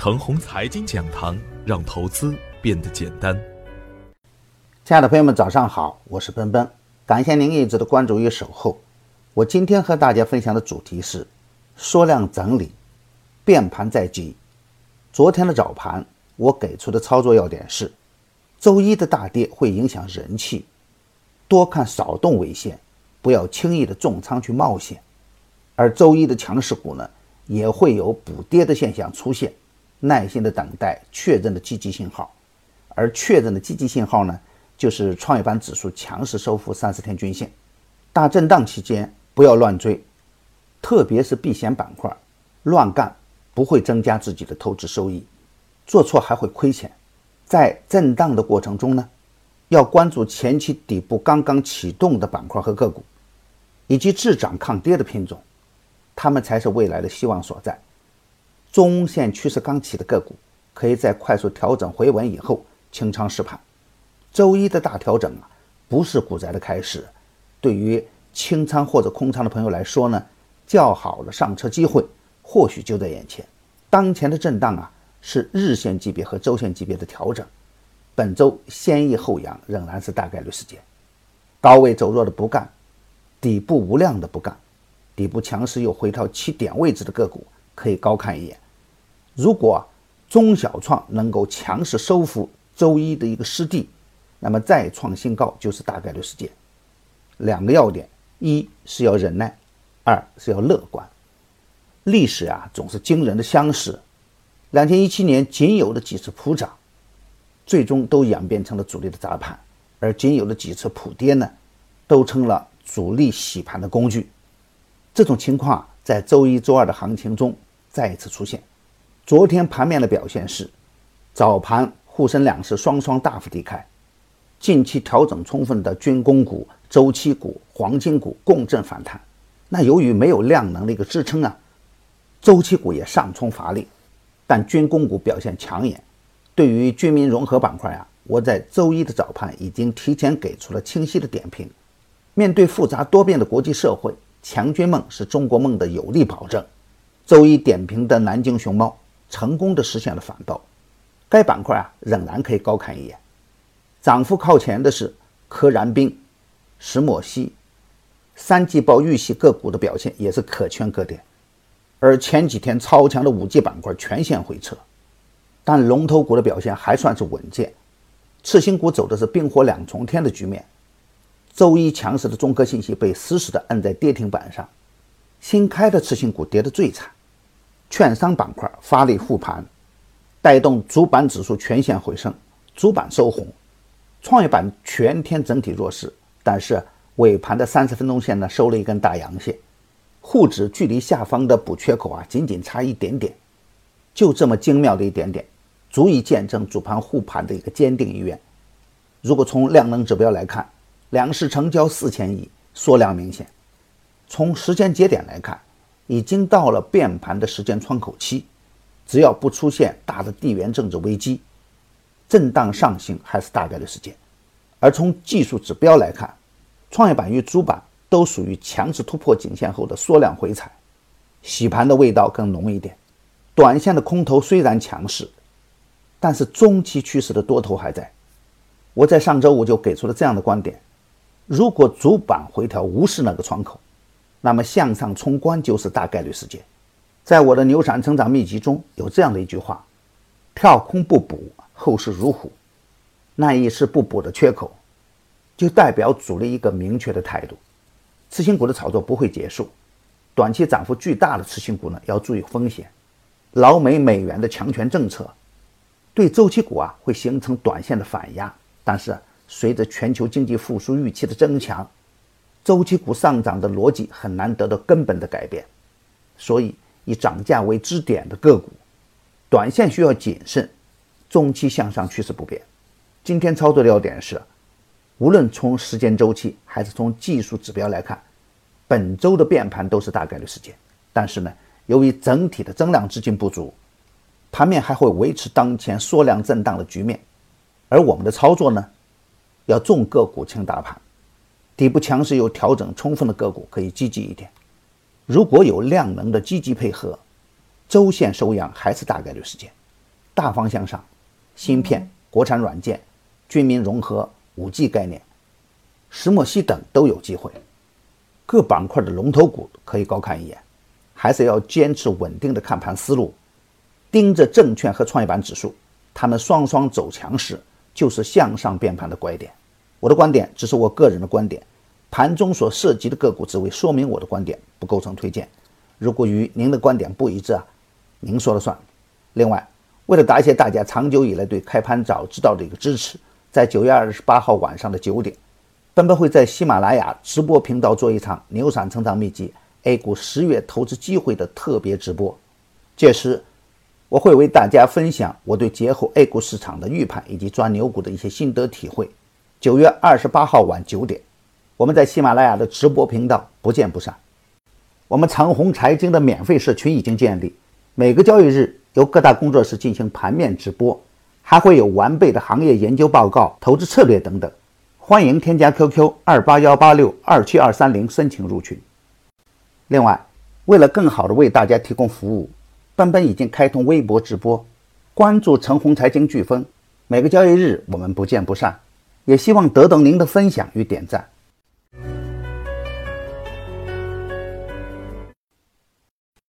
腾宏财经讲堂，让投资变得简单。亲爱的朋友们，早上好，我是奔奔，感谢您一直的关注与守候。我今天和大家分享的主题是缩量整理，变盘在即。昨天的早盘，我给出的操作要点是：周一的大跌会影响人气，多看少动为先，不要轻易的重仓去冒险。而周一的强势股呢，也会有补跌的现象出现。耐心的等待确认的积极信号，而确认的积极信号呢，就是创业板指数强势收复三十天均线。大震荡期间不要乱追，特别是避险板块，乱干不会增加自己的投资收益，做错还会亏钱。在震荡的过程中呢，要关注前期底部刚刚启动的板块和个股，以及滞涨抗跌的品种，它们才是未来的希望所在。中线趋势刚起的个股，可以在快速调整回稳以后清仓试盘。周一的大调整啊，不是股灾的开始。对于清仓或者空仓的朋友来说呢，较好的上车机会或许就在眼前。当前的震荡啊，是日线级别和周线级别的调整。本周先抑后扬仍然是大概率事件。高位走弱的不干，底部无量的不干，底部强势又回调起点位置的个股。可以高看一眼。如果中小创能够强势收复周一的一个失地，那么再创新高就是大概率事件。两个要点：一是要忍耐，二是要乐观。历史啊，总是惊人的相似。两千一七年仅有的几次普涨，最终都演变成了主力的砸盘；而仅有的几次普跌呢，都成了主力洗盘的工具。这种情况在周一周二的行情中。再一次出现，昨天盘面的表现是，早盘沪深两市双双大幅低开，近期调整充分的军工股、周期股、黄金股共振反弹。那由于没有量能的一个支撑啊，周期股也上冲乏力，但军工股表现抢眼。对于军民融合板块啊，我在周一的早盘已经提前给出了清晰的点评。面对复杂多变的国际社会，强军梦是中国梦的有力保证。周一点评的南京熊猫成功的实现了反包，该板块啊仍然可以高看一眼。涨幅靠前的是科燃冰、石墨烯、三季报预期个股的表现也是可圈可点。而前几天超强的五 G 板块全线回撤，但龙头股的表现还算是稳健。次新股走的是冰火两重天的局面。周一强势的中科信息被死死的摁在跌停板上，新开的次新股跌得最惨。券商板块发力护盘，带动主板指数全线回升，主板收红。创业板全天整体弱势，但是尾盘的三十分钟线呢收了一根大阳线，沪指距离下方的补缺口啊仅仅差一点点，就这么精妙的一点点，足以见证主盘护盘的一个坚定意愿。如果从量能指标来看，两市成交四千亿，缩量明显。从时间节点来看。已经到了变盘的时间窗口期，只要不出现大的地缘政治危机，震荡上行还是大概率事件。而从技术指标来看，创业板与主板都属于强势突破颈线后的缩量回踩，洗盘的味道更浓一点。短线的空头虽然强势，但是中期趋势的多头还在。我在上周五就给出了这样的观点：如果主板回调无视那个窗口。那么向上冲关就是大概率事件。在我的牛散成长秘籍中有这样的一句话：跳空不补，后市如虎。那一是不补的缺口，就代表主力一个明确的态度。次新股的炒作不会结束，短期涨幅巨大的次新股呢要注意风险。老美美元的强权政策对周期股啊会形成短线的反压，但是随着全球经济复苏预期的增强。周期股上涨的逻辑很难得到根本的改变，所以以涨价为支点的个股，短线需要谨慎，中期向上趋势不变。今天操作的要点是，无论从时间周期还是从技术指标来看，本周的变盘都是大概率事件。但是呢，由于整体的增量资金不足，盘面还会维持当前缩量震荡的局面。而我们的操作呢，要重个股轻大盘。底部强势有调整充分的个股可以积极一点，如果有量能的积极配合，周线收阳还是大概率事件。大方向上，芯片、国产软件、军民融合、五 G 概念、石墨烯等都有机会。各板块的龙头股可以高看一眼，还是要坚持稳定的看盘思路，盯着证券和创业板指数，它们双双走强时，就是向上变盘的拐点。我的观点只是我个人的观点，盘中所涉及的个股只为说明我的观点，不构成推荐。如果与您的观点不一致啊，您说了算。另外，为了答谢大家长久以来对开盘早知道的一个支持，在九月二十八号晚上的九点，本本会在喜马拉雅直播频道做一场《牛散成长秘籍》A 股十月投资机会的特别直播。届时，我会为大家分享我对节后 A 股市场的预判以及抓牛股的一些心得体会。九月二十八号晚九点，我们在喜马拉雅的直播频道不见不散。我们长虹财经的免费社群已经建立，每个交易日由各大工作室进行盘面直播，还会有完备的行业研究报告、投资策略等等。欢迎添加 QQ 二八幺八六二七二三零申请入群。另外，为了更好的为大家提供服务，奔奔已经开通微博直播，关注长虹财经飓风，每个交易日我们不见不散。也希望得到您的分享与点赞。